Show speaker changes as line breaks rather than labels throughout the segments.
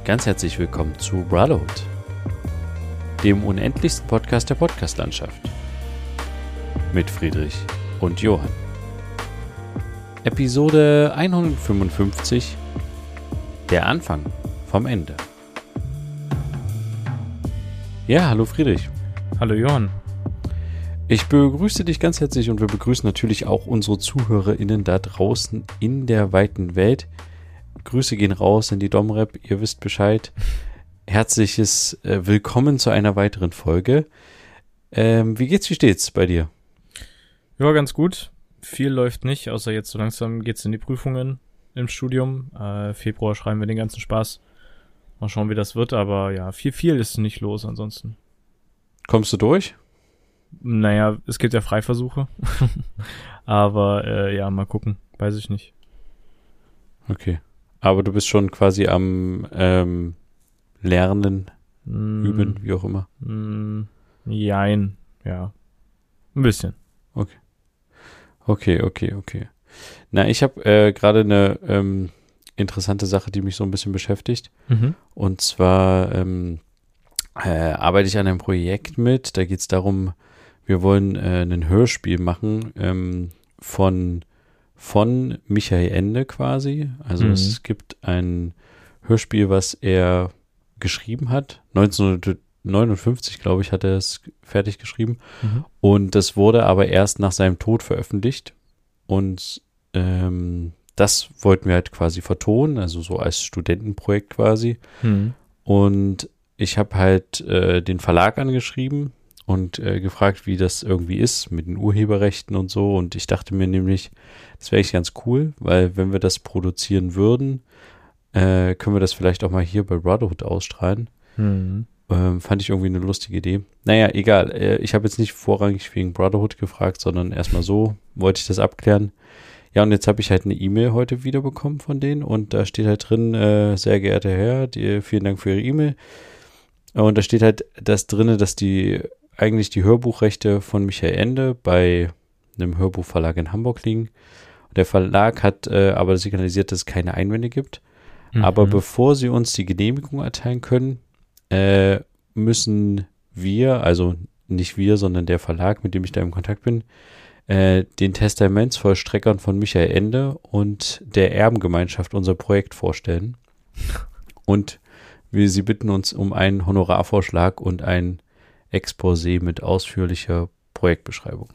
und ganz herzlich willkommen zu Brotherhood, dem unendlichsten Podcast der Podcastlandschaft. Mit Friedrich und Johann. Episode 155 Der Anfang vom Ende. Ja, hallo Friedrich.
Hallo Johann.
Ich begrüße dich ganz herzlich und wir begrüßen natürlich auch unsere ZuhörerInnen da draußen in der weiten Welt. Grüße gehen raus in die Domrep, ihr wisst Bescheid. Herzliches äh, Willkommen zu einer weiteren Folge. Ähm, wie geht's, wie steht's bei dir?
Ja, ganz gut. Viel läuft nicht, außer jetzt so langsam geht's in die Prüfungen im Studium. Äh, Februar schreiben wir den ganzen Spaß. Mal schauen, wie das wird, aber ja, viel, viel ist nicht los ansonsten.
Kommst du durch?
Naja, es gibt ja Freiversuche. aber äh, ja, mal gucken. Weiß ich nicht.
Okay. Aber du bist schon quasi am ähm, Lernen, mm. üben, wie auch immer.
Mm, jein, ja. Ein bisschen.
Okay. Okay, okay, okay. Na, ich habe äh, gerade eine ähm, interessante Sache, die mich so ein bisschen beschäftigt.
Mhm.
Und zwar ähm, äh, arbeite ich an einem Projekt mit. Da geht es darum, wir wollen äh, ein Hörspiel machen ähm, von von Michael Ende quasi. Also mhm. es gibt ein Hörspiel, was er geschrieben hat. 1959, glaube ich, hat er es fertig geschrieben. Mhm. Und das wurde aber erst nach seinem Tod veröffentlicht. Und ähm, das wollten wir halt quasi vertonen, also so als Studentenprojekt quasi.
Mhm.
Und ich habe halt äh, den Verlag angeschrieben und äh, gefragt, wie das irgendwie ist mit den Urheberrechten und so. Und ich dachte mir nämlich, das wäre eigentlich ganz cool, weil wenn wir das produzieren würden, äh, können wir das vielleicht auch mal hier bei Brotherhood ausstrahlen.
Mhm.
Ähm, fand ich irgendwie eine lustige Idee. Naja, egal. Äh, ich habe jetzt nicht vorrangig wegen Brotherhood gefragt, sondern erstmal so wollte ich das abklären. Ja, und jetzt habe ich halt eine E-Mail heute wiederbekommen von denen und da steht halt drin, äh, sehr geehrter Herr, die, vielen Dank für Ihre E-Mail. Und da steht halt das drinne, dass die eigentlich die Hörbuchrechte von Michael Ende bei einem Hörbuchverlag in Hamburg liegen. Der Verlag hat äh, aber signalisiert, dass es keine Einwände gibt. Mhm. Aber bevor sie uns die Genehmigung erteilen können, äh, müssen wir, also nicht wir, sondern der Verlag, mit dem ich da im Kontakt bin, äh, den Testamentsvollstreckern von Michael Ende und der Erbengemeinschaft unser Projekt vorstellen. Und wir sie bitten uns um einen Honorarvorschlag und ein Exposé mit ausführlicher Projektbeschreibung.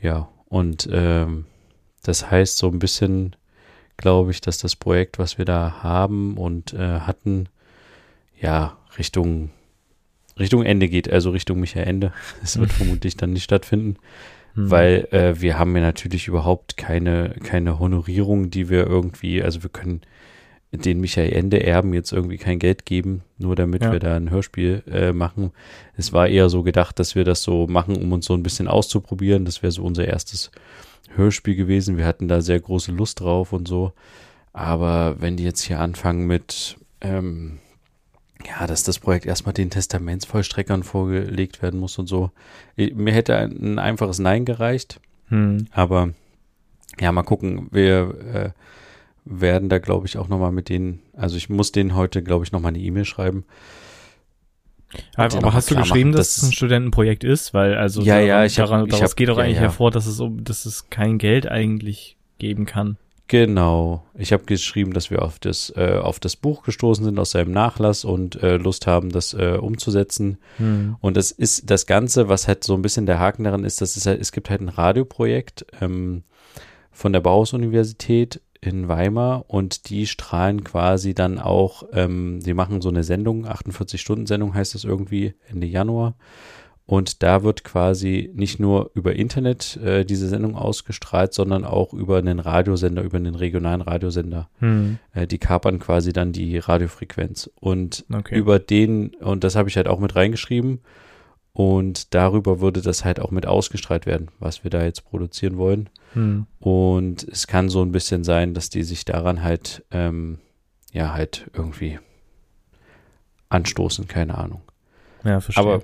Ja, und ähm, das heißt so ein bisschen, glaube ich, dass das Projekt, was wir da haben und äh, hatten, ja, Richtung, Richtung Ende geht, also Richtung Michael Ende. Es wird vermutlich dann nicht stattfinden, mhm. weil äh, wir haben ja natürlich überhaupt keine, keine Honorierung, die wir irgendwie, also wir können den Michael Ende Erben jetzt irgendwie kein Geld geben, nur damit ja. wir da ein Hörspiel äh, machen. Es war eher so gedacht, dass wir das so machen, um uns so ein bisschen auszuprobieren. Das wäre so unser erstes Hörspiel gewesen. Wir hatten da sehr große Lust drauf und so. Aber wenn die jetzt hier anfangen mit, ähm, ja, dass das Projekt erstmal den Testamentsvollstreckern vorgelegt werden muss und so. Mir hätte ein, ein einfaches Nein gereicht.
Hm.
Aber ja, mal gucken. Wir äh, werden da, glaube ich, auch nochmal mit denen, also ich muss denen heute, glaube ich, nochmal eine E-Mail schreiben.
Aber, aber hast du geschrieben, machen, dass, dass es ein Studentenprojekt ist? Weil also
ja, daran, ja, ich
hab, daran,
ich
daraus
hab,
geht doch eigentlich
ja, ja.
hervor, dass es, dass es kein Geld eigentlich geben kann.
Genau. Ich habe geschrieben, dass wir auf das, äh, auf das Buch gestoßen sind aus seinem Nachlass und äh, Lust haben, das äh, umzusetzen.
Hm.
Und das ist das Ganze, was halt so ein bisschen der Haken daran ist, dass es halt, es gibt halt ein Radioprojekt ähm, von der Bauhaus-Universität in Weimar und die strahlen quasi dann auch, ähm, die machen so eine Sendung, 48-Stunden-Sendung heißt das irgendwie, Ende Januar. Und da wird quasi nicht nur über Internet äh, diese Sendung ausgestrahlt, sondern auch über einen Radiosender, über einen regionalen Radiosender.
Hm.
Äh, die kapern quasi dann die Radiofrequenz. Und
okay.
über den, und das habe ich halt auch mit reingeschrieben, und darüber würde das halt auch mit ausgestrahlt werden, was wir da jetzt produzieren wollen.
Hm.
Und es kann so ein bisschen sein, dass die sich daran halt, ähm, ja, halt irgendwie anstoßen, keine Ahnung.
Ja, verstehe.
Aber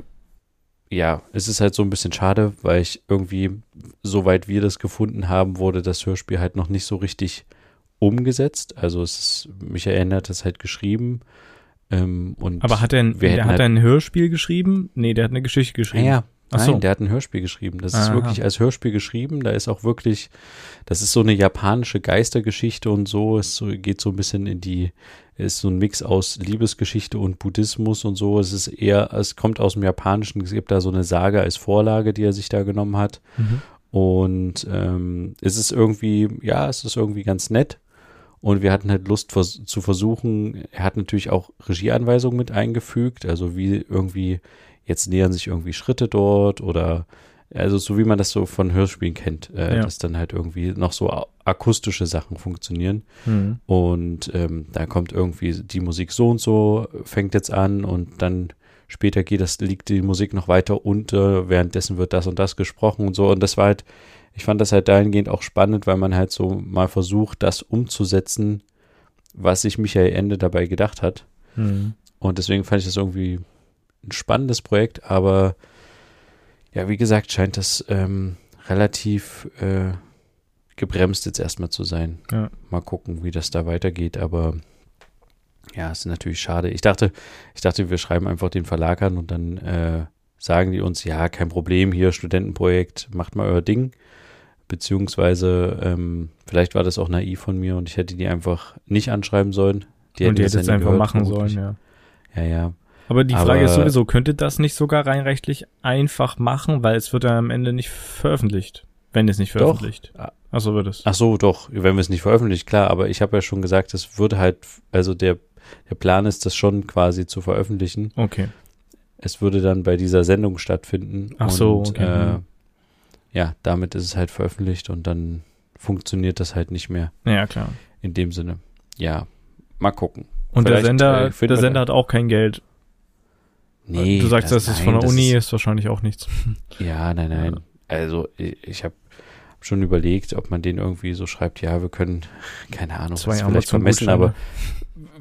ja, es ist halt so ein bisschen schade, weil ich irgendwie, soweit wir das gefunden haben, wurde das Hörspiel halt noch nicht so richtig umgesetzt. Also es ist, Michael hat das halt geschrieben, Ähm, und
Aber hat er ein, der hat
halt-
ein Hörspiel geschrieben? Nee, der hat eine Geschichte geschrieben.
Ja, ja. Nein,
so.
der hat ein Hörspiel geschrieben. Das ist
Aha.
wirklich als Hörspiel geschrieben. Da ist auch wirklich, das ist so eine japanische Geistergeschichte und so. Es geht so ein bisschen in die, ist so ein Mix aus Liebesgeschichte und Buddhismus und so. Es ist eher, es kommt aus dem Japanischen. Es gibt da so eine Sage als Vorlage, die er sich da genommen hat.
Mhm.
Und ähm, es ist irgendwie, ja, es ist irgendwie ganz nett. Und wir hatten halt Lust vers zu versuchen, er hat natürlich auch Regieanweisungen mit eingefügt, also wie irgendwie, jetzt nähern sich irgendwie Schritte dort oder also so wie man das so von Hörspielen kennt, äh,
Ja.
dass dann halt irgendwie noch so akustische Sachen funktionieren.
Mhm.
Und ähm, da kommt irgendwie die Musik so und so, fängt jetzt an und dann später geht das, liegt die Musik noch weiter unter, währenddessen wird das und das gesprochen und so. Und das war halt, ich fand das halt dahingehend auch spannend, weil man halt so mal versucht, das umzusetzen, was sich Michael Ende dabei gedacht hat.
Mhm.
Und deswegen fand ich das irgendwie ein spannendes Projekt, aber ja, wie gesagt, scheint das ähm, relativ äh, gebremst jetzt erstmal zu sein.
Ja.
Mal gucken, wie das da weitergeht, aber ja, ist natürlich schade. Ich dachte, ich dachte, wir schreiben einfach den Verlag an und dann äh, sagen die uns, ja, kein Problem, hier Studentenprojekt, macht mal euer Ding. Beziehungsweise, ähm, vielleicht war das auch naiv von mir und ich hätte die einfach nicht anschreiben sollen.
Die und die hätte es einfach
gehört,
machen
vermutlich.
sollen, ja.
Ja, ja.
Aber die Frage
Aber-
ist sowieso, könnte das nicht sogar rein rechtlich einfach machen, weil es wird dann am Ende nicht veröffentlicht, wenn es nicht
Doch.
veröffentlicht.
Ah.
Achso, wird es.
Ach so, doch, wenn wir es nicht veröffentlichen, klar, aber ich habe ja schon gesagt, es würde halt, also der, der Plan ist, das schon quasi zu veröffentlichen.
Okay.
Es würde dann bei dieser Sendung stattfinden.
Ach so,
und,
okay,
Äh, ja, damit ist es halt veröffentlicht und dann funktioniert das halt nicht mehr
Ja, klar.
in dem Sinne. Ja, mal gucken.
Und der
Vielleicht,
Sender,
äh,
der Sender hat auch kein Geld.
Nee,
du sagst, das, ist
nein,
von der
das
Uni,
Ist,
ist wahrscheinlich auch nichts.
ja, nein, nein.
Ja.
Also ich, ich habe schon überlegt, ob man den irgendwie so schreibt, ja, wir können, keine Ahnung,
Zwei
das ist vielleicht vermessen, aber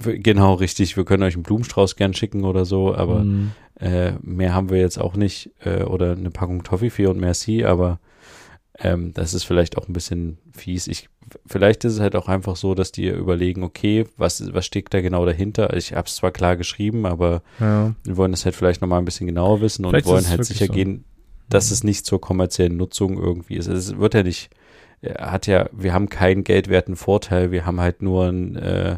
genau, richtig, wir können euch einen Blumenstrauß gern schicken oder so, aber
Mhm.
äh, mehr haben wir jetzt auch nicht äh, oder eine Packung Toffifee und Merci, aber ähm, das ist vielleicht auch ein bisschen fies. Ich, vielleicht ist es halt auch einfach so, dass die überlegen, okay, was, was steckt da genau dahinter? Ich habe es zwar klar geschrieben, aber
Ja.
wir wollen das halt vielleicht nochmal ein bisschen genauer wissen und
Vielleicht ist
wollen halt sicher
so.
gehen, dass
Mhm.
es nicht zur kommerziellen Nutzung irgendwie ist. Es wird ja nicht, er hat ja, wir haben keinen geldwerten Vorteil, wir haben halt nur einen, äh,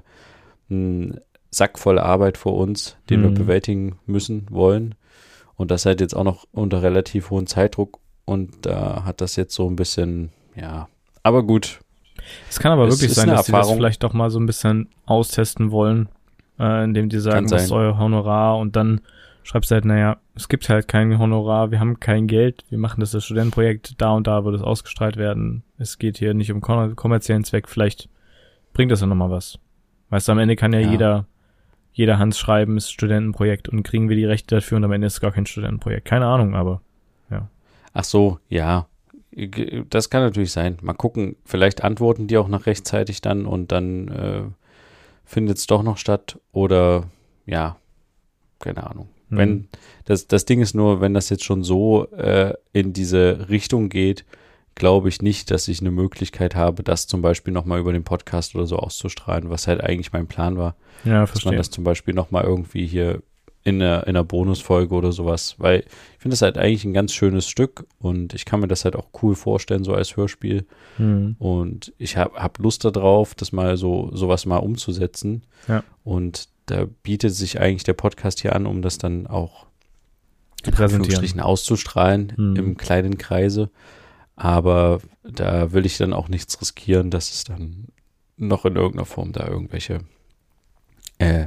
einen Sack voll Arbeit vor uns, den wir
Mhm.
bewältigen müssen, wollen. Und das halt jetzt auch noch unter relativ hohem Zeitdruck und da hat das jetzt so ein bisschen, ja, aber gut,
Es kann aber
Es
wirklich sein, dass sie das
Erfahrung.
vielleicht doch mal so ein bisschen austesten wollen, äh, indem die sagen, was ist euer Honorar und dann schreibst du halt, naja, es gibt halt kein Honorar, wir haben kein Geld, wir machen das als Studentenprojekt, da und da wird es ausgestrahlt werden. Es geht hier nicht um kommer- kommerziellen Zweck, vielleicht bringt das ja nochmal was. Weißt du, am Ende kann ja,
Ja.
jeder, jeder Hans schreiben, ist Studentenprojekt und kriegen wir die Rechte dafür und am Ende ist es gar kein Studentenprojekt. Keine Ahnung, aber
ach so, ja, das kann natürlich sein. Mal gucken, vielleicht antworten die auch noch rechtzeitig dann und dann äh, findet es doch noch statt oder ja, keine Ahnung.
hm,
Wenn das, das Ding ist nur, wenn das jetzt schon so äh, in diese Richtung geht, glaube ich nicht, dass ich eine Möglichkeit habe, das zum Beispiel nochmal über den Podcast oder so auszustrahlen, was halt eigentlich mein Plan war,
ja,
dass man
verstehe.
das zum Beispiel nochmal irgendwie hier in einer, in einer Bonusfolge oder sowas, weil ich finde das halt eigentlich ein ganz schönes Stück und ich kann mir das halt auch cool vorstellen, so als Hörspiel
Hm.
und ich habe hab Lust darauf, das mal so sowas mal umzusetzen.
Ja.
Und da bietet sich eigentlich der Podcast hier an, um das dann auch in
Präsentieren.
Anführungsstrichen auszustrahlen
Hm.
im kleinen Kreise. Aber da will ich dann auch nichts riskieren, dass es dann noch in irgendeiner Form da irgendwelche äh,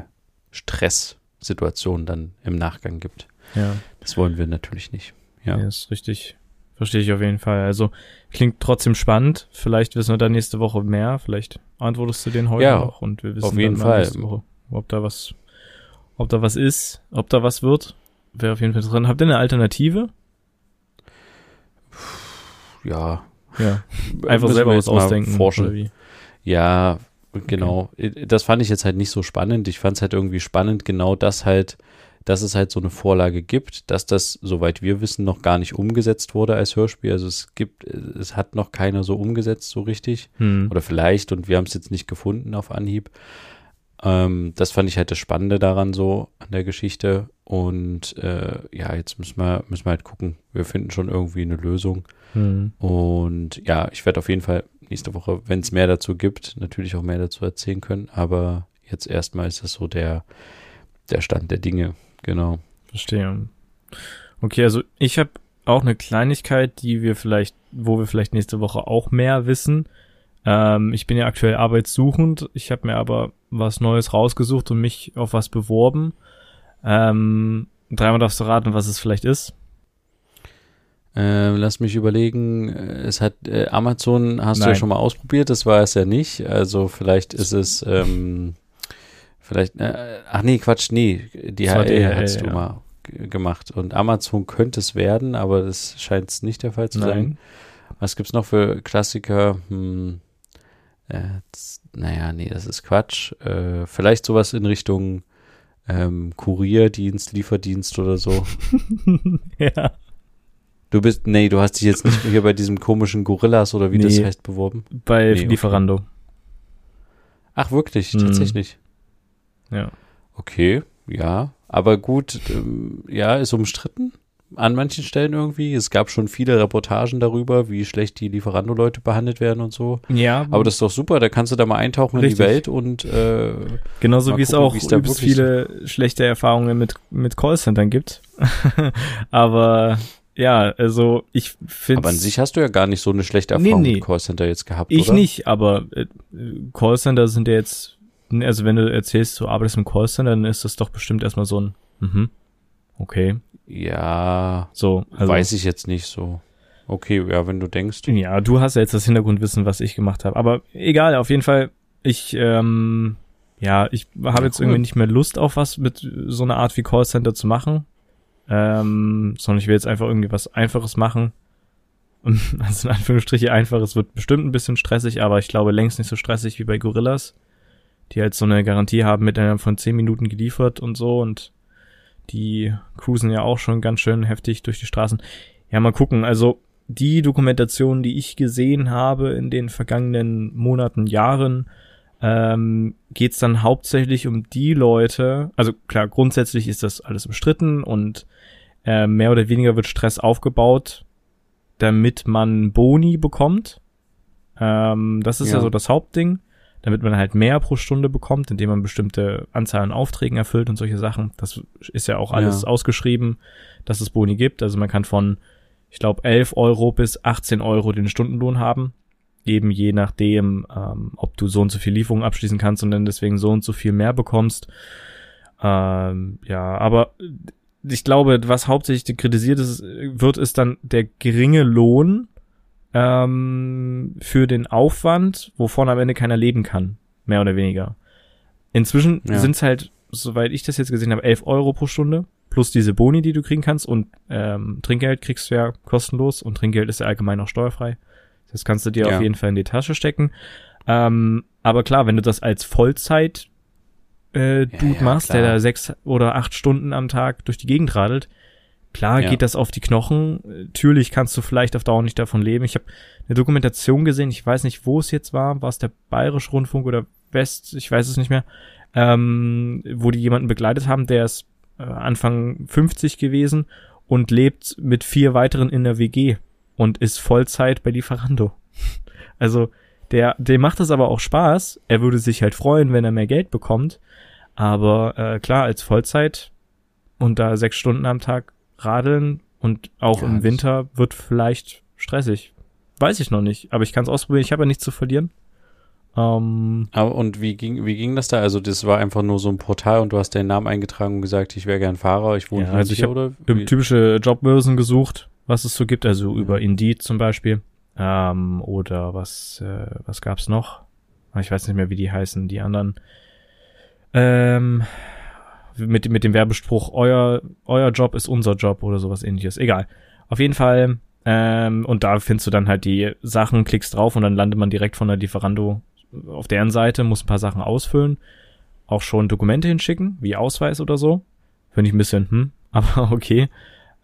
Stresssituationen dann im Nachgang gibt.
Ja.
Das wollen wir natürlich nicht. Ja.
Ja, ist richtig. Verstehe ich auf jeden Fall. Also klingt trotzdem spannend. Vielleicht wissen wir da nächste Woche mehr. Vielleicht antwortest du den heute
Ja,
noch und wir wissen
auf jeden Fall.
nächste Woche, ob da was, ob da was ist, ob da was wird. Wäre auf jeden Fall drin. Habt ihr eine Alternative?
Ja.
Ja. Einfach selber was ausdenken.
Forschen. Ja, genau. Das fand ich jetzt halt nicht so spannend. Ich fand es halt irgendwie spannend, genau das halt, dass es halt so eine Vorlage gibt, dass das, soweit wir wissen, noch gar nicht umgesetzt wurde als Hörspiel. Also es gibt, es hat noch keiner so umgesetzt, so richtig.
Hm.
Oder vielleicht, und wir haben es jetzt nicht gefunden auf Anhieb. Ähm, das fand ich halt das Spannende daran so an der Geschichte. Und äh, ja, jetzt müssen wir, müssen wir halt gucken. Wir finden schon irgendwie eine Lösung.
Hm.
Und ja, ich werde auf jeden Fall nächste Woche, wenn es mehr dazu gibt, natürlich auch mehr dazu erzählen können. Aber jetzt erstmal ist das so der, der Stand der Dinge. Genau.
Verstehe. Okay, also ich habe auch eine Kleinigkeit, die wir vielleicht, wo wir vielleicht nächste Woche auch mehr wissen. Ähm, ich bin ja aktuell arbeitssuchend. Ich habe mir aber was Neues rausgesucht und mich auf was beworben. Ähm, dreimal darfst du raten, was es vielleicht ist.
Äh, lass mich überlegen. Es hat äh, Amazon hast du
Nein.
ja schon mal ausprobiert, das war es ja nicht. Also vielleicht ist es ähm, vielleicht äh, ach nee, Quatsch, nee,
war
DHL
DHL,
hast du
ja.
mal gemacht und Amazon könnte es werden, aber das scheint es nicht der Fall zu sein.
Nein.
Was gibt's noch für Klassiker? Hm, äh, naja, nee, das ist Quatsch. Äh, vielleicht sowas in Richtung ähm, Kurierdienst, Lieferdienst oder so.
ja.
Du bist, nee, du hast dich jetzt nicht hier bei diesem komischen Gorillas oder wie das
Nee.
heißt beworben.
Bei
Nee, okay.
Lieferando.
Ach, wirklich,
Mhm.
tatsächlich.
Ja.
Okay, ja. Aber gut, ähm, ja, ist umstritten an manchen Stellen irgendwie. Es gab schon viele Reportagen darüber, wie schlecht die Lieferando-Leute behandelt werden und so.
Ja,
Aber das ist doch super, da kannst du da mal eintauchen in
Richtig.
die Welt und äh,
genauso wie es auch übelst viele schlechte Erfahrungen mit, mit Callcentern gibt. Aber ja, also ich finde
aber an sich hast du ja gar nicht so eine schlechte Erfahrung
Nee, nee.
mit Callcenter jetzt gehabt,
Ich
oder?
nicht, aber äh, Callcenter sind ja jetzt, also wenn du erzählst, du arbeitest im Callcenter, dann ist das doch bestimmt erstmal so ein, mhm, okay,
Ja,
so. Also,
weiß ich jetzt nicht so. Okay, ja, wenn du denkst.
Ja, du hast ja jetzt das Hintergrundwissen, was ich gemacht habe. Aber egal, auf jeden Fall, ich, ähm, ja, ich habe
Ja,
jetzt
cool.
irgendwie nicht mehr Lust auf was mit so einer Art wie Callcenter zu machen. Ähm, sondern ich will jetzt einfach irgendwie was Einfaches machen. Und also in Anführungsstriche einfaches wird bestimmt ein bisschen stressig, aber ich glaube längst nicht so stressig wie bei Gorillas, die halt so eine Garantie haben mit einer von 10 Minuten geliefert und so und die cruisen ja auch schon ganz schön heftig durch die Straßen. Ja, mal gucken. Also die Dokumentation, die ich gesehen habe in den vergangenen Monaten, Jahren, ähm, geht's dann hauptsächlich um die Leute. Also klar, grundsätzlich ist das alles umstritten und äh, mehr oder weniger wird Stress aufgebaut, damit man Boni bekommt. Ähm, das ist ja.
Ja.
so das Hauptding. Damit man halt mehr pro Stunde bekommt, indem man bestimmte Anzahl an Aufträgen erfüllt und solche Sachen. Das ist ja auch alles
Ja.
ausgeschrieben, dass es Boni gibt. Also man kann von, ich glaube, 11 Euro bis 18 Euro den Stundenlohn haben. Eben je nachdem, ähm, ob du so und so viel Lieferungen abschließen kannst und dann deswegen so und so viel mehr bekommst. Ähm, ja, aber ich glaube, was hauptsächlich kritisiert ist, wird, ist dann der geringe Lohn ähm, für den Aufwand, wovon am Ende keiner leben kann. Mehr oder weniger. Inzwischen
Ja.
sind es halt, soweit ich das jetzt gesehen habe, 11 Euro pro Stunde. Plus diese Boni, die du kriegen kannst. Und ähm, Trinkgeld kriegst du ja kostenlos. Und Trinkgeld ist ja allgemein auch steuerfrei. Das kannst du dir
Ja.
auf jeden Fall in die Tasche stecken. Ähm, aber klar, wenn du das als Vollzeit äh,
Ja,
Dude
ja,
machst, der
klar.
da sechs oder acht Stunden am Tag durch die Gegend radelt, klar
Ja.
geht das auf die Knochen. Natürlich kannst du vielleicht auf Dauer nicht davon leben. Ich habe eine Dokumentation gesehen, ich weiß nicht, wo es jetzt war, war es der Bayerische Rundfunk oder West, ich weiß es nicht mehr, ähm, wo die jemanden begleitet haben, der ist äh, Anfang 50 gewesen und lebt mit vier weiteren in der WG und ist Vollzeit bei Lieferando. Also der, dem macht das aber auch Spaß. Er würde sich halt freuen, wenn er mehr Geld bekommt. Aber äh, klar, als Vollzeit und da sechs Stunden am Tag radeln und auch
Ja,
im Winter wird vielleicht stressig. Weiß ich noch nicht, aber ich kann es ausprobieren. Ich habe ja nichts zu verlieren. Ähm,
Aber und wie ging, wie ging das da? Also das war einfach nur so ein Portal und du hast deinen Namen eingetragen und gesagt, ich wäre gern Fahrer, ich wohne
Ja,
hier,
also ich
hier oder? wie?
typische Jobbörsen gesucht, was es so gibt, also über Indeed zum Beispiel. Ähm, oder was, äh, was gab's noch? Ah, Ich weiß nicht mehr, wie die heißen, die anderen. Ähm, mit, mit dem Werbespruch, euer, euer Job ist unser Job oder sowas ähnliches. Egal. Auf jeden Fall, ähm, und da findest du dann halt die Sachen, klickst drauf und dann landet man direkt von der Lieferando auf deren Seite, muss ein paar Sachen ausfüllen, auch schon Dokumente hinschicken, wie Ausweis oder so. Finde ich ein bisschen, hm, aber okay.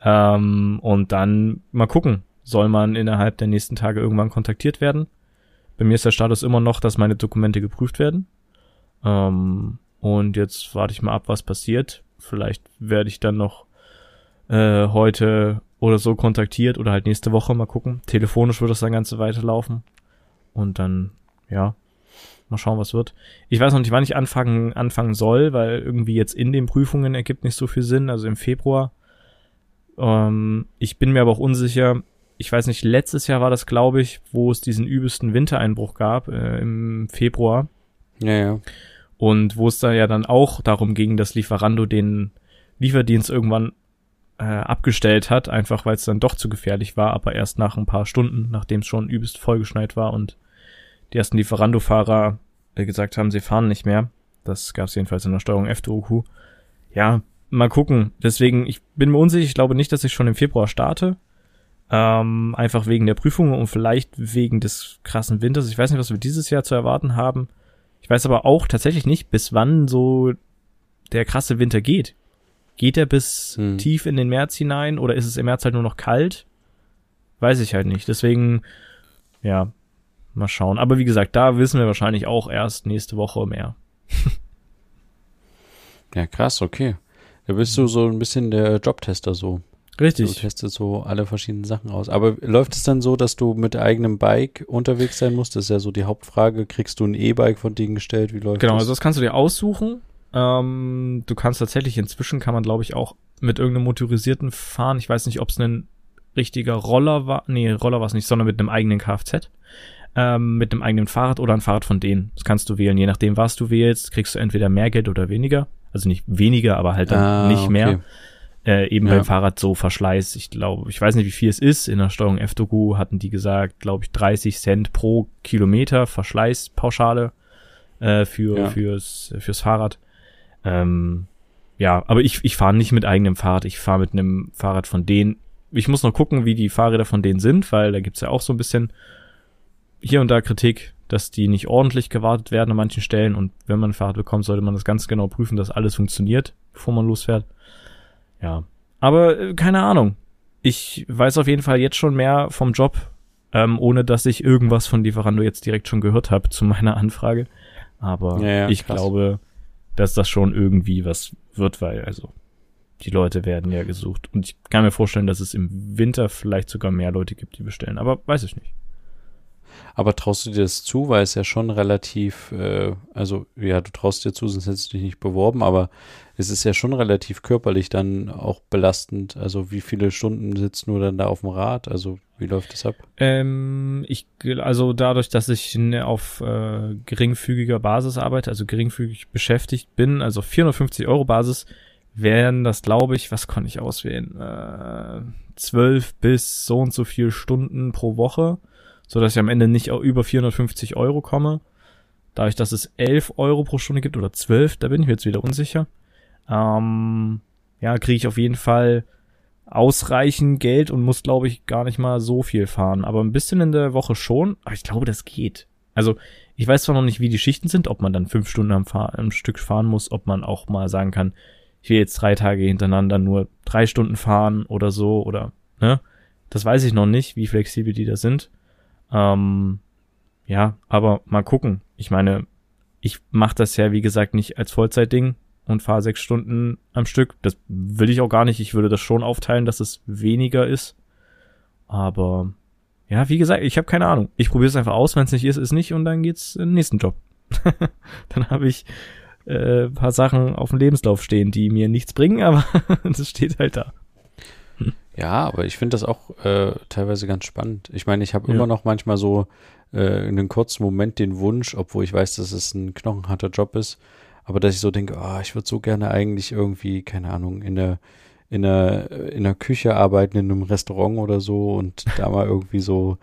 Ähm, und dann mal gucken, soll man innerhalb der nächsten Tage irgendwann kontaktiert werden. Bei mir ist der Status immer noch, dass meine Dokumente geprüft werden. Ähm, und jetzt warte ich mal ab, was passiert. Vielleicht werde ich dann noch äh, heute oder so kontaktiert oder halt nächste Woche mal gucken. Telefonisch wird das dann Ganze weiterlaufen. Und dann, ja, mal schauen, was wird. Ich weiß noch nicht, wann ich anfangen, anfangen soll, weil irgendwie jetzt in den Prüfungen ergibt nicht so viel Sinn, also im Februar. Ähm, ich bin mir aber auch unsicher. Ich weiß nicht, letztes Jahr war das, glaube ich, wo es diesen übelsten Wintereinbruch gab, äh, im Februar.
Ja, ja.
Und wo es da ja dann auch darum ging, dass Lieferando den Lieferdienst irgendwann äh, abgestellt hat, einfach weil es dann doch zu gefährlich war, aber erst nach ein paar Stunden, nachdem es schon übelst vollgeschneit war und die ersten Lieferando-Fahrer äh, gesagt haben, sie fahren nicht mehr. Das gab es jedenfalls in der Steuerung F-Doku. Ja, mal gucken. Deswegen, ich bin mir unsicher, ich glaube nicht, dass ich schon im Februar starte. Ähm, einfach wegen der Prüfungen und vielleicht wegen des krassen Winters. Ich weiß nicht, was wir dieses Jahr zu erwarten haben. Ich weiß aber auch tatsächlich nicht, bis wann so der krasse Winter geht. Geht er bis hm. tief in den März hinein oder ist es im März halt nur noch kalt? Weiß ich halt nicht. Deswegen, ja, mal schauen. Aber wie gesagt, da wissen wir wahrscheinlich auch erst nächste Woche mehr.
ja, krass, okay. Da bist du so ein bisschen der Jobtester so.
Richtig.
Du testest so alle verschiedenen Sachen aus. Aber läuft es dann so, dass du mit eigenem Bike unterwegs sein musst? Das ist ja so die Hauptfrage. Kriegst du ein E-Bike von denen gestellt? Wie läuft
genau,
das?
also das kannst du dir aussuchen. Ähm, du kannst tatsächlich, inzwischen kann man, glaube ich, auch mit irgendeinem motorisierten fahren. Ich weiß nicht, ob es ein richtiger Roller war. Nee, Roller war es nicht, sondern mit einem eigenen Kfz. Ähm, mit einem eigenen Fahrrad oder ein Fahrrad von denen. Das kannst du wählen. Je nachdem, was du wählst, kriegst du entweder mehr Geld oder weniger. Also nicht weniger, aber halt dann ah, nicht okay. mehr. Äh, eben ja. beim Fahrrad so Verschleiß. Ich glaube, ich weiß nicht, wie viel es ist. In der Steuerung F-Doku hatten die gesagt, glaube ich, 30 Cent pro Kilometer Verschleißpauschale äh, für, ja. fürs, fürs Fahrrad. Ähm, ja, aber ich, ich fahre nicht mit eigenem Fahrrad, ich fahre mit einem Fahrrad von denen. Ich muss noch gucken, wie die Fahrräder von denen sind, weil da gibt's ja auch so ein bisschen hier und da Kritik, dass die nicht ordentlich gewartet werden an manchen Stellen und wenn man ein Fahrrad bekommt, sollte man das ganz genau prüfen, dass alles funktioniert, bevor man losfährt. Ja, aber äh, keine Ahnung. Ich weiß auf jeden Fall jetzt schon mehr vom Job, ähm, ohne dass ich irgendwas von Lieferando jetzt direkt schon gehört habe zu meiner Anfrage. Aber ja, ja, ich krass. glaube, dass das schon irgendwie was wird, weil also die Leute werden ja gesucht. Und ich kann mir vorstellen, dass es im Winter vielleicht sogar mehr Leute gibt, die bestellen. Aber weiß ich nicht.
Aber traust du dir das zu, weil es ja schon relativ, äh, also ja, du traust dir zu, sonst hättest du dich nicht beworben, aber es ist ja schon relativ körperlich dann auch belastend. Also wie viele Stunden sitzt du dann da auf dem Rad? Also wie läuft das ab?
Ähm, ich, also dadurch, dass ich ne, auf äh, geringfügiger Basis arbeite, also geringfügig beschäftigt bin, also 450 Euro Basis, wären das, glaube ich, was konnte ich auswählen? Äh, 12 bis so und so viel Stunden pro Woche so dass ich am Ende nicht über 450 Euro komme. Dadurch, dass es 11 Euro pro Stunde gibt oder 12, da bin ich mir jetzt wieder unsicher. Ähm, ja, kriege ich auf jeden Fall ausreichend Geld und muss, glaube ich, gar nicht mal so viel fahren. Aber ein bisschen in der Woche schon. Aber ich glaube, das geht. Also, ich weiß zwar noch nicht, wie die Schichten sind, ob man dann fünf Stunden am, Fahr am Stück fahren muss, ob man auch mal sagen kann, ich will jetzt drei Tage hintereinander nur drei Stunden fahren oder so oder, ne? Das weiß ich noch nicht, wie flexibel die da sind. Ähm, ja, aber mal gucken. Ich meine, ich mache das ja, wie gesagt, nicht als Vollzeitding und fahre sechs Stunden am Stück. Das will ich auch gar nicht. Ich würde das schon aufteilen, dass es weniger ist. Aber ja, wie gesagt, ich habe keine Ahnung. Ich probiere es einfach aus. Wenn es nicht ist, ist nicht. Und dann geht's in den nächsten Job. dann habe ich äh, paar Sachen auf dem Lebenslauf stehen, die mir nichts bringen, aber das steht halt da.
Ja, aber ich finde das auch äh, teilweise ganz spannend. Ich meine, ich habe ja. immer noch manchmal so äh, in einem kurzen Moment den Wunsch, obwohl ich weiß, dass es ein knochenharter Job ist, aber dass ich so denke, oh, ich würde so gerne eigentlich irgendwie, keine Ahnung, in der in der in der Küche arbeiten in einem Restaurant oder so und da mal irgendwie so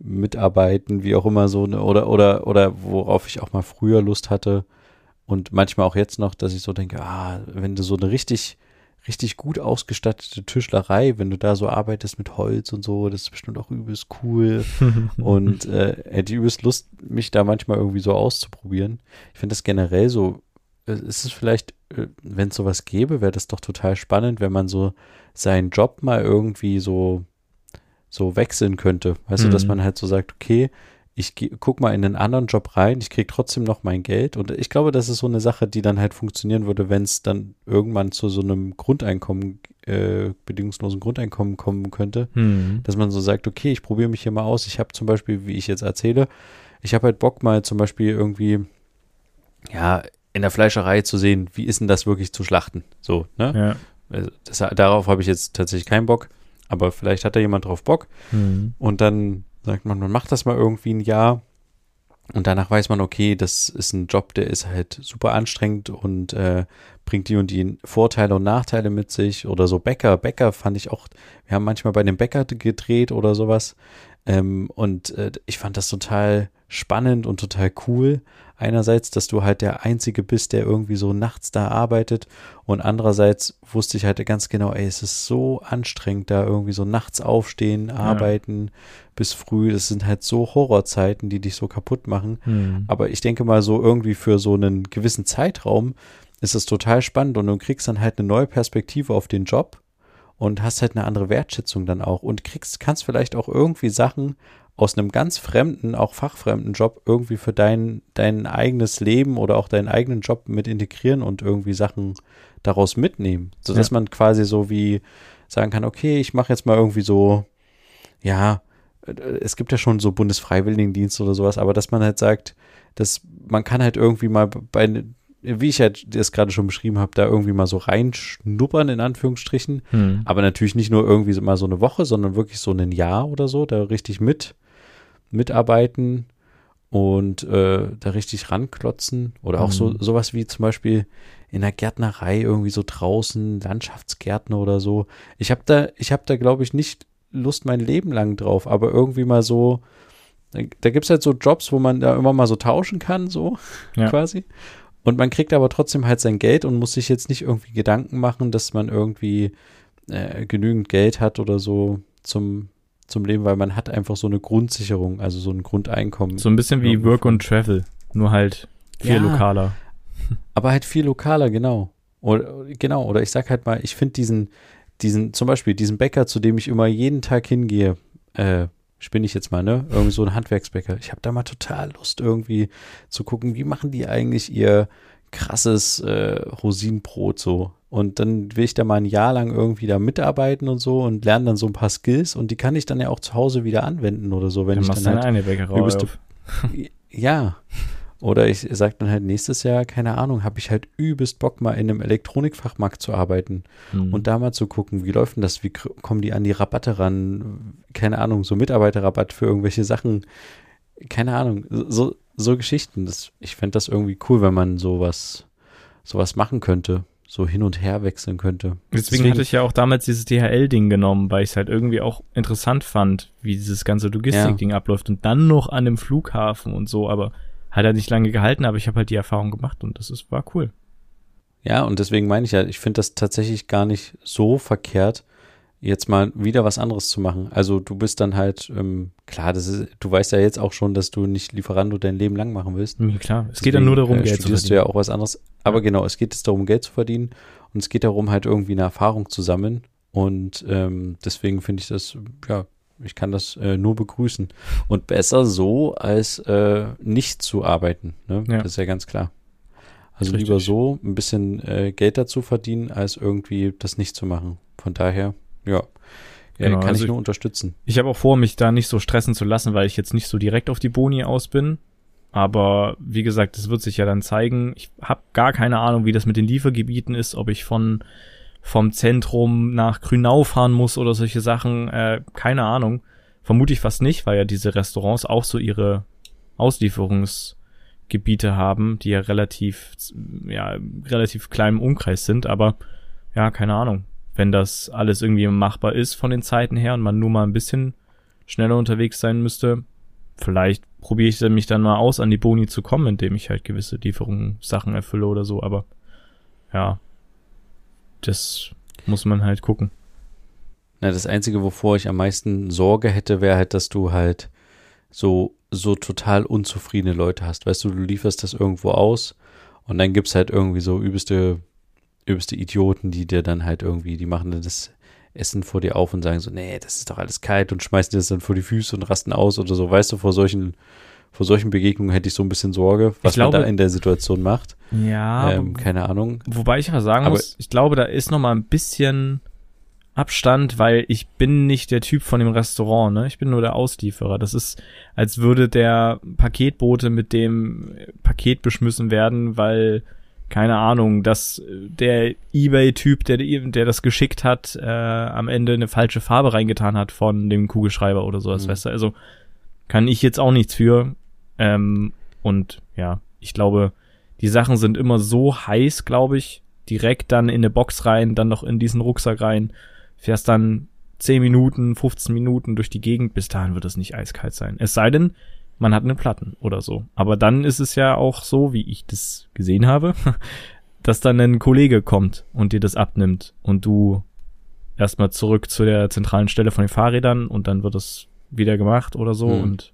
mitarbeiten, wie auch immer so ne, oder oder oder worauf ich auch mal früher Lust hatte und manchmal auch jetzt noch, dass ich so denke, ah, wenn du so eine richtig richtig gut ausgestattete Tischlerei, wenn du da so arbeitest mit Holz und so, das ist bestimmt auch übelst cool. und äh, hätte übelst Lust, mich da manchmal irgendwie so auszuprobieren. Ich finde das generell so, äh, ist es vielleicht, äh, wenn es sowas gäbe, wäre das doch total spannend, wenn man so seinen Job mal irgendwie so, so wechseln könnte. Weißt mhm. du, dass mhm. man halt so sagt, okay, ich guck mal in einen anderen Job rein, ich krieg trotzdem noch mein Geld. Und ich glaube, das ist so eine Sache, die dann halt funktionieren würde, wenn es dann irgendwann zu so einem Grundeinkommen, äh, bedingungslosen Grundeinkommen kommen könnte,
Hm.
dass man so sagt, okay, ich probiere mich hier mal aus. Ich habe zum Beispiel, wie ich jetzt erzähle, ich habe halt Bock mal zum Beispiel irgendwie, ja, in der Fleischerei zu sehen, wie ist denn das wirklich zu schlachten? So, ne?
Ja.
Also Das, darauf habe ich jetzt tatsächlich keinen Bock, aber vielleicht hat da jemand drauf Bock.
Hm.
Und dann sagt man, man macht das mal irgendwie ein Jahr und danach weiß man, okay, das ist ein Job, der ist halt super anstrengend und äh, bringt die und die Vorteile und Nachteile mit sich. Oder so Bäcker. Bäcker fand ich auch, wir haben manchmal bei dem Bäcker gedreht oder sowas. Ähm, und äh, ich fand das total spannend und total cool. Einerseits, dass du halt der Einzige bist, der irgendwie so nachts da arbeitet. Und andererseits wusste ich halt ganz genau, ey, es ist so anstrengend, da irgendwie so nachts aufstehen, arbeiten bis früh. Das sind halt so Horrorzeiten, die dich so kaputt machen.
Hm.
Aber ich denke mal so irgendwie für so einen gewissen Zeitraum ist es total spannend und du kriegst dann halt eine neue Perspektive auf den Job und hast halt eine andere Wertschätzung dann auch und kriegst, kannst vielleicht auch irgendwie Sachen aus einem ganz fremden, auch fachfremden Job irgendwie für dein, dein eigenes Leben oder auch deinen eigenen Job mit integrieren und irgendwie Sachen daraus mitnehmen, sodass
Ja.
man quasi so wie sagen kann, okay, ich mache jetzt mal irgendwie so, ja, äh, es gibt ja schon so Bundesfreiwilligendienst oder sowas, aber dass man halt sagt, dass man kann halt irgendwie mal bei, wie ich halt das gerade schon beschrieben habe, da irgendwie mal so reinschnuppern, in Anführungsstrichen.
Hm.
Aber natürlich nicht nur irgendwie so mal so eine Woche, sondern wirklich so ein Jahr oder so, da richtig mit, mitarbeiten und äh, da richtig ranklotzen. Oder auch so
Mhm.
sowas wie zum Beispiel in der Gärtnerei irgendwie so draußen, Landschaftsgärtner oder so. Ich habe da, ich habe da, glaube ich, nicht Lust mein Leben lang drauf, aber irgendwie mal so, da, da gibt es halt so Jobs, wo man da immer mal so tauschen kann, so
Ja.
quasi. Und man kriegt aber trotzdem halt sein Geld und muss sich jetzt nicht irgendwie Gedanken machen, dass man irgendwie äh, genügend Geld hat oder so zum, zum Leben, weil man hat einfach so eine Grundsicherung, also so ein Grundeinkommen.
So ein bisschen wie Work und Travel, nur halt viel
Ja.
lokaler.
Aber halt viel lokaler, genau. Oder, genau, oder ich sag halt mal, ich finde diesen, diesen, zum Beispiel diesen Bäcker, zu dem ich immer jeden Tag hingehe, äh, spinne ich jetzt mal, ne? Irgendwie so ein Handwerksbäcker. Ich habe da mal total Lust, irgendwie zu gucken, wie machen die eigentlich ihr krasses äh, Rosinenbrot so. Und dann will ich da mal ein Jahr lang irgendwie da mitarbeiten und so und lerne dann so ein paar Skills und die kann ich dann ja auch zu Hause wieder anwenden oder so, wenn
Dann
ich dann halt
eine Bäckerei
übelste- ja. Oder ich sag dann halt nächstes Jahr, keine Ahnung, habe ich halt übelst Bock, mal in einem Elektronikfachmarkt zu arbeiten
Hm.
und da mal zu gucken, wie läuft denn das, wie kommen die an die Rabatte ran, keine Ahnung, so Mitarbeiterrabatt für irgendwelche Sachen, keine Ahnung, so, so Geschichten. Das, ich fände das irgendwie cool, wenn man sowas, sowas machen könnte, so hin und her wechseln könnte.
Deswegen, hatte ich ja auch damals dieses DHL-Ding genommen, weil ich es halt irgendwie auch interessant fand, wie dieses ganze Logistik-Ding abläuft und dann noch an dem Flughafen und so, aber hat er nicht lange gehalten, aber ich habe halt die Erfahrung gemacht und das ist, war cool.
Ja, und deswegen meine ich ja, ich finde das tatsächlich gar nicht so verkehrt, jetzt mal wieder was anderes zu machen. Also du bist dann halt, ähm, klar, das ist, du weißt ja jetzt auch schon, dass du nicht Lieferando dein Leben lang machen willst.
Mir klar, es geht dann nur darum,
äh,
Geld zu
studierst du
verdienen.
ja auch was anderes. Aber
Ja.
genau, es geht jetzt darum, Geld zu verdienen und es geht darum, halt irgendwie eine Erfahrung zu sammeln. Und ähm, deswegen finde ich das, ja, ich kann das äh, nur begrüßen. Und besser so, als äh, nicht zu arbeiten. Ne?
Ja.
Das ist ja ganz klar. Also
Richtig.
lieber so ein bisschen äh, Geld dazu verdienen, als irgendwie das nicht zu machen. Von daher, ja,
Genau,
kann
also
ich nur unterstützen.
Ich habe auch vor, mich da nicht so stressen zu lassen, weil ich jetzt nicht so direkt auf die Boni aus bin. Aber wie gesagt, das wird sich ja dann zeigen. Ich habe gar keine Ahnung, wie das mit den Liefergebieten ist, ob ich von vom Zentrum nach Grünau fahren muss oder solche Sachen. Äh, keine Ahnung. Vermute ich fast nicht, weil ja diese Restaurants auch so ihre Auslieferungsgebiete haben, die ja relativ, ja, relativ klein im Umkreis sind. Aber ja, keine Ahnung. Wenn das alles irgendwie machbar ist von den Zeiten her und man nur mal ein bisschen schneller unterwegs sein müsste, vielleicht probiere ich mich dann mal aus, an die Boni zu kommen, indem ich halt gewisse Lieferungssachen erfülle oder so, aber ja, das muss man halt gucken.
Na, das Einzige, wovor ich am meisten Sorge hätte, wäre halt, dass du halt so, so total unzufriedene Leute hast. Weißt du, du lieferst das irgendwo aus und dann gibt's halt irgendwie so übelste, übelste Idioten, die dir dann halt irgendwie, die machen das essen vor dir auf und sagen so, nee, das ist doch alles kalt und schmeißen dir das dann vor die Füße und rasten aus oder so. Weißt du, vor solchen, vor solchen Begegnungen hätte ich so ein bisschen Sorge, was
glaube-
man da in der Situation macht.
Ja,
Ähm, keine Ahnung.
Wobei ich aber sagen
Aber-
muss, ich glaube, da ist noch mal ein bisschen Abstand, weil ich bin nicht der Typ von dem Restaurant, ne? Ich bin nur der Auslieferer. Das ist, als würde der Paketbote mit dem Paket beschmissen werden, weil keine Ahnung, dass äh, der eBay-Typ, der, der das geschickt hat, äh, am Ende eine falsche Farbe reingetan hat von dem Kugelschreiber oder sowas,
Mhm.
weißt du? Also kann ich jetzt auch nichts für. Ähm, und ja, ich glaube, die Sachen sind immer so heiß, glaube ich, direkt dann in eine Box rein, dann noch in diesen Rucksack rein, fährst dann 10 Minuten, 15 Minuten durch die Gegend, bis dahin wird es nicht eiskalt sein. Es sei denn, man hat eine Platten oder so. Aber dann ist es ja auch so, wie ich das gesehen habe, dass dann ein Kollege kommt und dir das abnimmt und du erstmal zurück zu der zentralen Stelle von den Fahrrädern und dann wird es wieder gemacht oder so
Mhm.
und.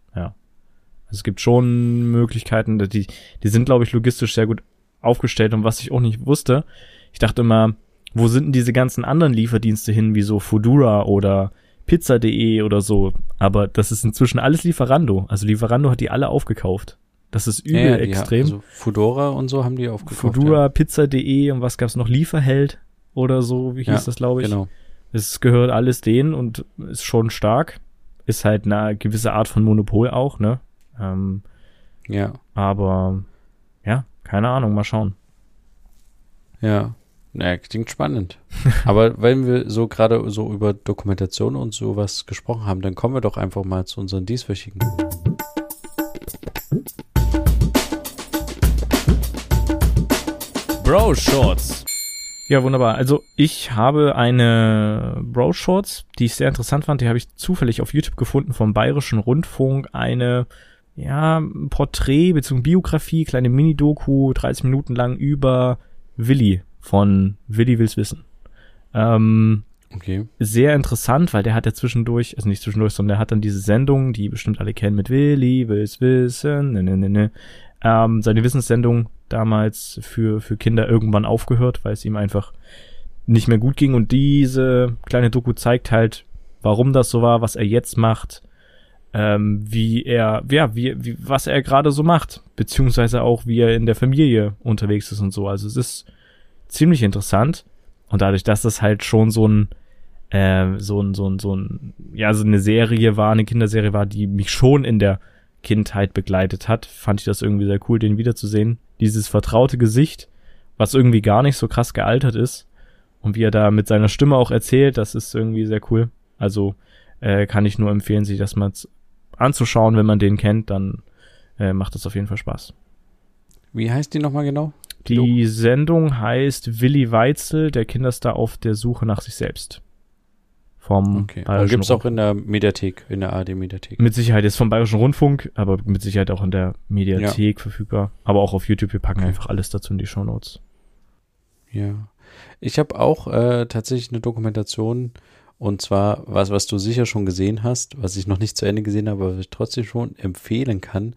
Also es gibt schon Möglichkeiten, die, die sind, glaube ich, logistisch sehr gut aufgestellt und was ich auch nicht wusste, ich dachte immer, wo sind denn diese ganzen anderen Lieferdienste hin, wie so Foodora oder Pizza.de oder so, aber das ist inzwischen alles Lieferando. Also Lieferando hat die alle aufgekauft. Das ist übel
Ja, ja,
extrem.
ha- Also Fudora und so haben die aufgekauft.
Foodora, Pizza.de und was gab's noch? Lieferheld oder so, wie hieß
Ja,
das, glaube
ja,
ich.
genau.
Es gehört alles denen und ist schon stark. Ist halt eine gewisse Art von Monopol auch, ne? Ähm,
Ja,
aber ja, keine Ahnung, mal schauen.
ja. Naja, klingt spannend. Aber wenn wir so gerade so über Dokumentation und sowas gesprochen haben, dann kommen wir doch einfach mal zu unseren dieswöchigen.
Bro Shorts. Ja, wunderbar. Also ich habe eine Bro Shorts, die ich sehr interessant fand. Die habe ich zufällig auf YouTube gefunden vom Bayerischen Rundfunk. Eine, ja, Porträt bzw. Biografie, kleine Mini-Doku, 30 Minuten lang über Willi von Willi will's wissen. Ähm,
Okay.
sehr interessant, weil der hat ja zwischendurch, also nicht zwischendurch, sondern der hat dann diese Sendung, die bestimmt alle kennen mit Willi will's wissen, ne, ne, ne, ne. Ähm, seine Wissenssendung damals für, für Kinder irgendwann aufgehört, weil es ihm einfach nicht mehr gut ging und diese kleine Doku zeigt halt, warum das so war, was er jetzt macht, ähm, wie er, ja, wie, wie, was er gerade so macht, beziehungsweise auch, wie er in der Familie unterwegs ist und so. Also es ist ziemlich interessant und dadurch, dass das halt schon so ein äh, so ein, so ein, so ein, ja, so eine Serie war, eine Kinderserie war, die mich schon in der Kindheit begleitet hat, fand ich das irgendwie sehr cool, den wiederzusehen. Dieses vertraute Gesicht, was irgendwie gar nicht so krass gealtert ist. Und wie er da mit seiner Stimme auch erzählt, das ist irgendwie sehr cool. Also äh, kann ich nur empfehlen, sich das mal anzuschauen, wenn man den kennt, dann äh, macht das auf jeden Fall Spaß.
Wie heißt die nochmal genau?
Die Sendung heißt Willi Weitzel, der Kinderstar auf der Suche nach sich selbst. Vom
Okay. Und
Bayerischen
gibt's auch in der Mediathek, in der ARD-Mediathek.
Mit Sicherheit jetzt vom Bayerischen Rundfunk, aber mit Sicherheit auch in der Mediathek verfügbar. Aber auch auf YouTube. Wir packen
Okay.
einfach alles dazu in die Shownotes.
Ja. Ich habe auch äh, tatsächlich eine Dokumentation und zwar was, was du sicher schon gesehen hast, was ich noch nicht zu Ende gesehen habe, aber was ich trotzdem schon empfehlen kann.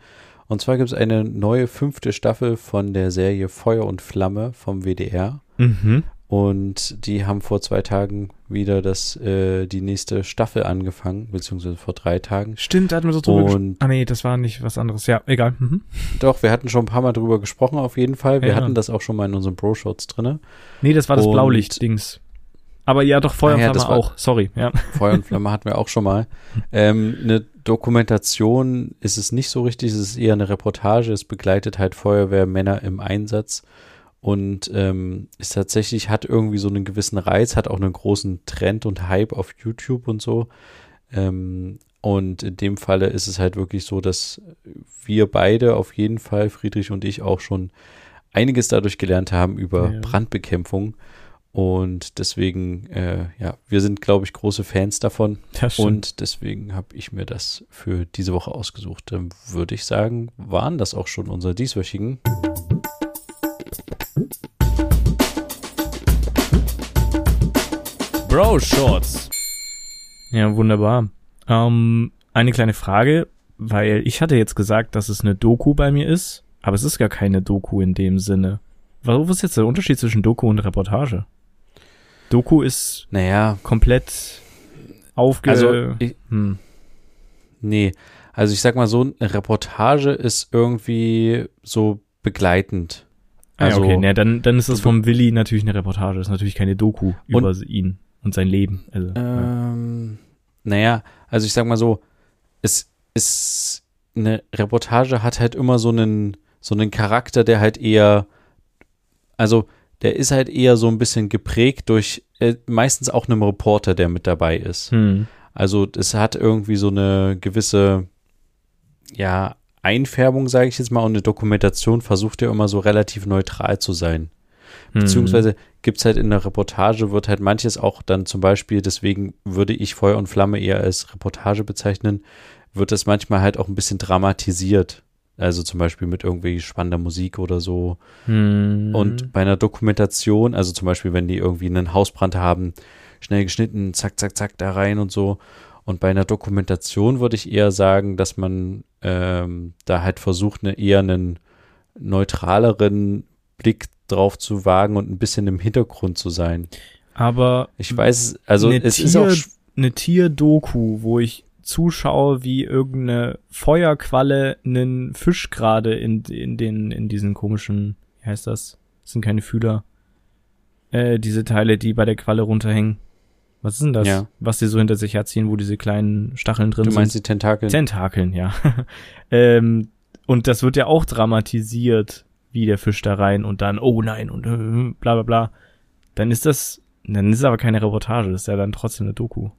Und zwar gibt es eine neue fünfte Staffel von der Serie Feuer und Flamme vom WDR.
Mhm.
Und die haben vor zwei Tagen wieder das, äh, die nächste Staffel angefangen, beziehungsweise vor drei Tagen.
Stimmt, da hatten wir so drüber gesprochen. Ah nee, das war nicht was anderes. Ja, egal. Mhm.
doch, wir hatten schon ein paar Mal drüber gesprochen, auf jeden Fall. Wir
Ja.
hatten das auch schon mal in unseren Bro-Shots drinne.
Nee, das war das Blaulicht-Dings. Aber ja, doch, Feuer
Ah ja,
und Flamme auch. Sorry, ja.
Feuer und Flamme hatten wir auch schon mal. Ähm, eine Dokumentation ist es nicht so richtig, es ist eher eine Reportage. Es begleitet halt Feuerwehrmänner im Einsatz und ähm, ist tatsächlich, hat irgendwie so einen gewissen Reiz, hat auch einen großen Trend und Hype auf YouTube und so. Ähm, und in dem Falle ist es halt wirklich so, dass wir beide auf jeden Fall, Friedrich und ich, auch schon einiges dadurch gelernt haben über
Ja.
Brandbekämpfung. Und deswegen, äh, ja, wir sind, glaube ich, große Fans davon. Und deswegen habe ich mir das für diese Woche ausgesucht. Dann würde ich sagen, waren das auch schon unsere dieswöchigen.
Bro Shorts. Ja, wunderbar. Ähm, eine kleine Frage, weil ich hatte jetzt gesagt, dass es eine Doku bei mir ist, aber es ist gar keine Doku in dem Sinne. Was ist jetzt der Unterschied zwischen Doku und Reportage? Doku ist
Naja,
komplett aufge...
also ich,
hm.
nee, also ich sag mal so, eine Reportage ist irgendwie so begleitend.
Ah, ja,
Also,
okay, ne, dann, dann ist das vom Willi natürlich eine Reportage. Das ist natürlich keine Doku über ihn und sein Leben. Also, ja.
Ähm, naja, also ich sag mal so, es ist eine Reportage hat halt immer so einen so einen Charakter, der halt eher, also der ist halt eher so ein bisschen geprägt durch äh, meistens auch einem Reporter, der mit dabei ist.
Hm.
Also es hat irgendwie so eine gewisse, ja, Einfärbung, sage ich jetzt mal, und eine Dokumentation versucht ja immer so relativ neutral zu sein.
Hm.
Beziehungsweise gibt es halt in der Reportage, wird halt manches auch dann zum Beispiel, deswegen würde ich Feuer und Flamme eher als Reportage bezeichnen, wird das manchmal halt auch ein bisschen dramatisiert. Also zum Beispiel mit irgendwie spannender Musik oder so.
Hm.
Und bei einer Dokumentation, also zum Beispiel, wenn die irgendwie einen Hausbrand haben, schnell geschnitten, zack, zack, zack, da rein und so. Und bei einer Dokumentation würde ich eher sagen, dass man ähm, da halt versucht, eine, eher einen neutraleren Blick drauf zu wagen und ein bisschen im Hintergrund zu sein.
Aber
Ich weiß, also
Eine
es ist auch,
Tier- eine Tierdoku, wo ich zuschaue, wie irgendeine Feuerqualle einen Fisch gerade in, in den, in diesen komischen, wie heißt das? Das sind keine Fühler. Äh, diese Teile, die bei der Qualle runterhängen. Was ist denn das?
Ja.
Was die so hinter sich herziehen, wo diese kleinen Stacheln drin
du meinst
sind?
die Tentakel.
Tentakeln, ja. ähm, und das wird ja auch dramatisiert, wie der Fisch da rein und dann, oh nein, und äh, bla bla bla. Dann ist das, dann ist es aber keine Reportage, das ist ja dann trotzdem eine Doku.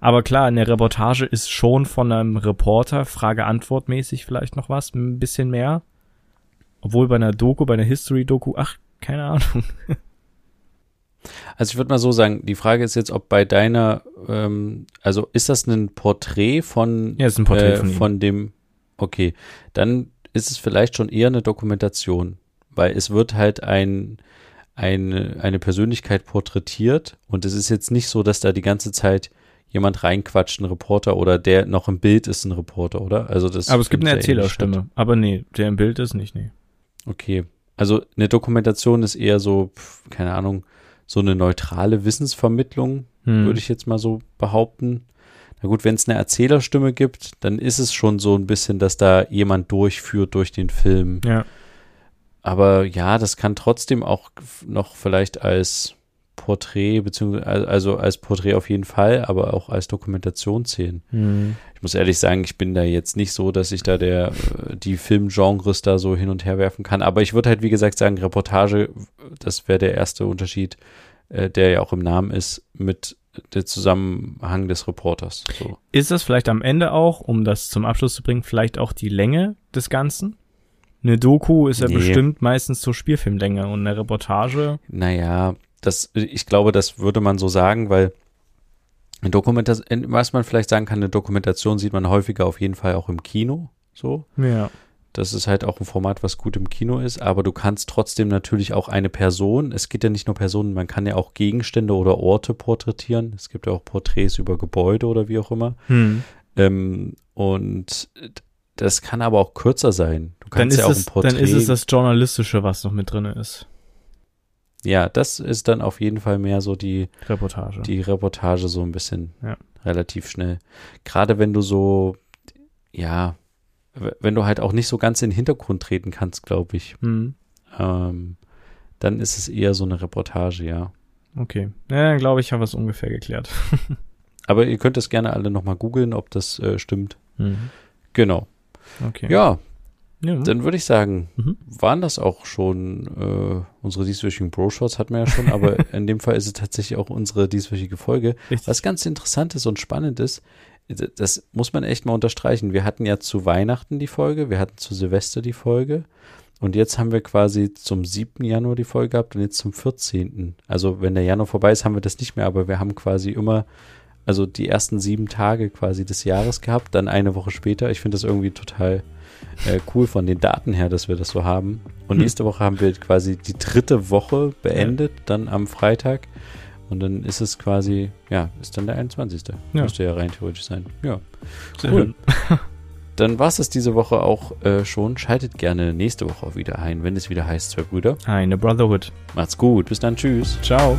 Aber klar, eine Reportage ist schon von einem Reporter, Frage-Antwort-mäßig vielleicht noch was, ein bisschen mehr. Obwohl bei einer Doku, bei einer History-Doku, ach, keine Ahnung.
Also ich würde mal so sagen, die Frage ist jetzt, ob bei deiner, ähm, also ist das ein Porträt von,
Ja, ist ein Porträt
äh,
von
von dem, okay, dann ist es vielleicht schon eher eine Dokumentation, weil es wird halt ein, eine, eine Persönlichkeit porträtiert und es ist jetzt nicht so, dass da die ganze Zeit jemand reinquatscht, ein Reporter oder der noch im Bild ist ein Reporter, oder? Also das
Aber es gibt eine
eh.
Erzählerstimme. Aber nee, der im Bild ist nicht, nee.
Okay. Also eine Dokumentation ist eher so, pf, keine Ahnung, so eine neutrale Wissensvermittlung,
Hm.
würde ich jetzt mal so behaupten. Na gut, wenn es eine Erzählerstimme gibt, dann ist es schon so ein bisschen, dass da jemand durchführt durch den Film.
Ja.
Aber ja, das kann trotzdem auch noch vielleicht als Porträt, beziehungsweise also als Porträt auf jeden Fall, aber auch als Dokumentation zählen.
Hm.
Ich muss ehrlich sagen, ich bin da jetzt nicht so, dass ich da der die Filmgenres da so hin und her werfen kann. Aber ich würde halt, wie gesagt, sagen, Reportage, das wäre der erste Unterschied, äh, der ja auch im Namen ist, mit der Zusammenhang des Reporters. So.
Ist das vielleicht am Ende auch, um das zum Abschluss zu bringen, vielleicht auch die Länge des Ganzen? Eine Doku ist ja
Nee.
bestimmt meistens zur Spielfilmlänge und eine Reportage.
Naja, das, ich glaube, das würde man so sagen, weil eine Dokumentation, was man vielleicht sagen kann, eine Dokumentation sieht man häufiger auf jeden Fall auch im Kino. So.
Ja.
Das ist halt auch ein Format, was gut im Kino ist, aber du kannst trotzdem natürlich auch eine Person, es geht ja nicht nur Personen, man kann ja auch Gegenstände oder Orte porträtieren. Es gibt ja auch Porträts über Gebäude oder wie auch immer.
Hm.
Ähm, und das kann aber auch kürzer sein. Du
Dann,
kannst
ist
ja auch
es,
ein Porträt.
dann ist es das Journalistische, was noch mit drin ist.
Ja, das ist dann auf jeden Fall mehr so die,
Reportage.
die Reportage so ein bisschen
Ja.
relativ schnell. Gerade wenn du so, ja, wenn du halt auch nicht so ganz in den Hintergrund treten kannst, glaube ich.
Hm.
ähm, dann ist es eher so eine Reportage, ja.
Okay. Ja, dann glaube ich, habe es ungefähr geklärt.
Aber ihr könnt es gerne alle nochmal googeln, ob das äh, stimmt.
Hm.
Genau.
Okay.
Ja,
Ja.
dann würde ich sagen,
Mhm.
waren das auch schon äh, unsere dieswöchigen Bro-Shots, hatten wir ja schon, aber in dem Fall ist es tatsächlich auch unsere dieswöchige Folge.
Richtig.
Was ganz interessant ist und spannend ist, das muss man echt mal unterstreichen. Wir hatten ja zu Weihnachten die Folge, wir hatten zu Silvester die Folge und jetzt haben wir quasi zum 7. Januar die Folge gehabt und jetzt zum 14. Also wenn der Januar vorbei ist, haben wir das nicht mehr, aber wir haben quasi immer, also die ersten sieben Tage quasi des Jahres gehabt, dann eine Woche später. Ich finde das irgendwie total äh, cool von den Daten her, dass wir das so haben. Und
Hm.
nächste Woche haben wir quasi die dritte Woche beendet, dann am Freitag. Und dann ist es quasi, ja, ist dann der 21.
Ja.
Müsste ja rein theoretisch sein. Ja.
Sehr
cool.
schön.
Dann war es das diese Woche auch äh, schon. Schaltet gerne nächste Woche auch wieder ein, wenn es wieder heißt, zwei Brüder.
Eine Brotherhood.
Macht's gut. Bis dann. Tschüss.
Ciao.